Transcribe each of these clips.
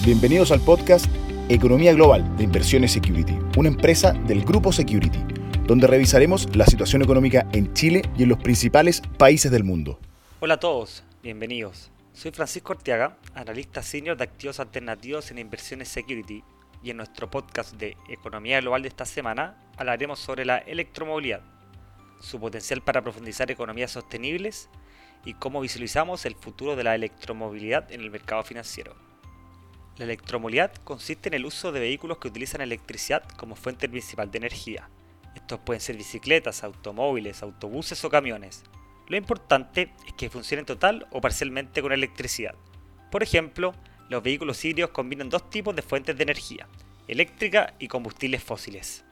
Bienvenidos al podcast Economía Global de Inversiones Security, una empresa del grupo Security, donde revisaremos la situación económica en Chile y en los principales países del mundo. Hola a todos, bienvenidos. Soy Francisco Ortiaga, analista senior de activos alternativos en Inversiones Security, y en nuestro podcast de Economía Global de esta semana hablaremos sobre la electromovilidad, su potencial para profundizar economías sostenibles y cómo visualizamos el futuro de la electromovilidad en el mercado financiero. La electromovilidad consiste en el uso de vehículos que utilizan electricidad como fuente principal de energía. Estos pueden ser bicicletas, automóviles, autobuses o camiones. Lo importante es que funcionen total o parcialmente con electricidad. Por ejemplo, los vehículos híbridos combinan dos tipos de fuentes de energía, eléctrica y combustibles fósiles.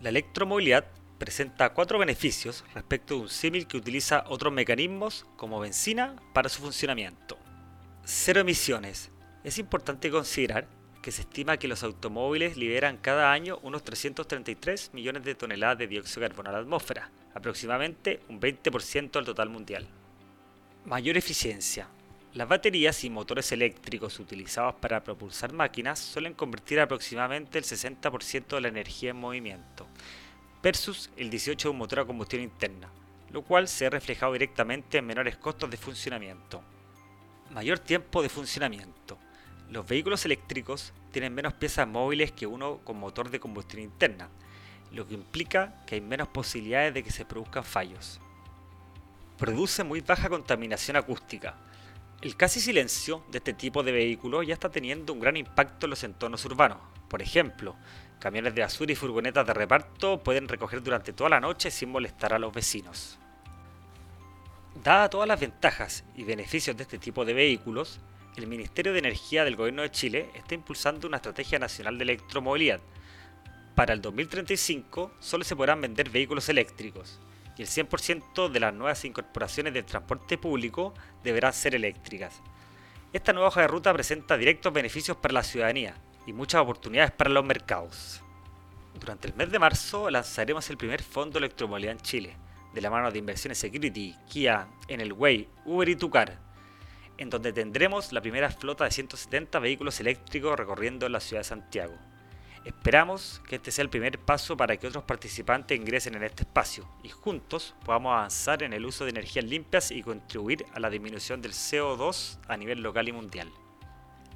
La electromovilidad presenta cuatro beneficios respecto de un símil que utiliza otros mecanismos como benzina para su funcionamiento. Cero emisiones, es importante considerar que se estima que los automóviles liberan cada año unos 333 millones de toneladas de dióxido de carbono a la atmósfera, aproximadamente un 20% del total mundial. Mayor eficiencia. Las baterías y motores eléctricos utilizados para propulsar máquinas suelen convertir aproximadamente el 60% de la energía en movimiento, versus el 18% de un motor a combustión interna, lo cual se ha reflejado directamente en menores costos de funcionamiento. Mayor tiempo de funcionamiento. Los vehículos eléctricos tienen menos piezas móviles que uno con motor de combustión interna, lo que implica que hay menos posibilidades de que se produzcan fallos. Produce muy baja contaminación acústica. El casi silencio de este tipo de vehículos ya está teniendo un gran impacto en los entornos urbanos. Por ejemplo, camiones de basura y furgonetas de reparto pueden recoger durante toda la noche sin molestar a los vecinos. Dada todas las ventajas y beneficios de este tipo de vehículos, el Ministerio de Energía del Gobierno de Chile está impulsando una estrategia nacional de electromovilidad. Para el 2035 solo se podrán vender vehículos eléctricos y el 100% de las nuevas incorporaciones del transporte público deberán ser eléctricas. Esta nueva hoja de ruta presenta directos beneficios para la ciudadanía y muchas oportunidades para los mercados. Durante el mes de marzo lanzaremos el primer fondo electromovilidad en Chile, de la mano de Inversiones Security, Kia, Enelway, Uber y Tucar en donde tendremos la primera flota de 170 vehículos eléctricos recorriendo la ciudad de Santiago. Esperamos que este sea el primer paso para que otros participantes ingresen en este espacio y juntos podamos avanzar en el uso de energías limpias y contribuir a la disminución del CO2 a nivel local y mundial.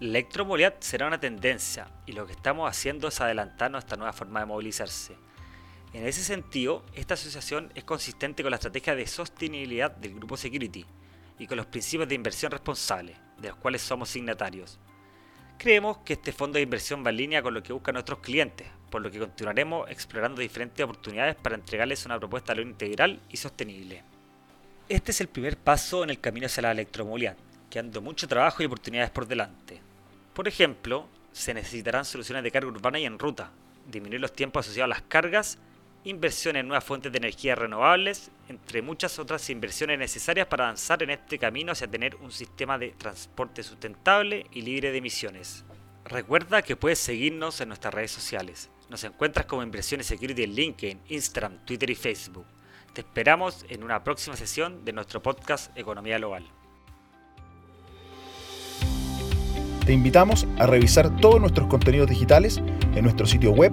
La electromovilidad será una tendencia y lo que estamos haciendo es adelantarnos a esta nueva forma de movilizarse. En ese sentido, esta asociación es consistente con la estrategia de sostenibilidad del grupo Security, y con los principios de inversión responsable, de los cuales somos signatarios. Creemos que este fondo de inversión va en línea con lo que buscan nuestros clientes, por lo que continuaremos explorando diferentes oportunidades para entregarles una propuesta de integral y sostenible. Este es el primer paso en el camino hacia la electromovilidad, quedando mucho trabajo y oportunidades por delante. Por ejemplo, se necesitarán soluciones de carga urbana y en ruta, disminuir los tiempos asociados a las cargas inversión en nuevas fuentes de energía renovables, entre muchas otras inversiones necesarias para avanzar en este camino hacia tener un sistema de transporte sustentable y libre de emisiones. Recuerda que puedes seguirnos en nuestras redes sociales. Nos encuentras como Inversiones Security en LinkedIn, Instagram, Twitter y Facebook. Te esperamos en una próxima sesión de nuestro podcast Economía Global. Te invitamos a revisar todos nuestros contenidos digitales en nuestro sitio web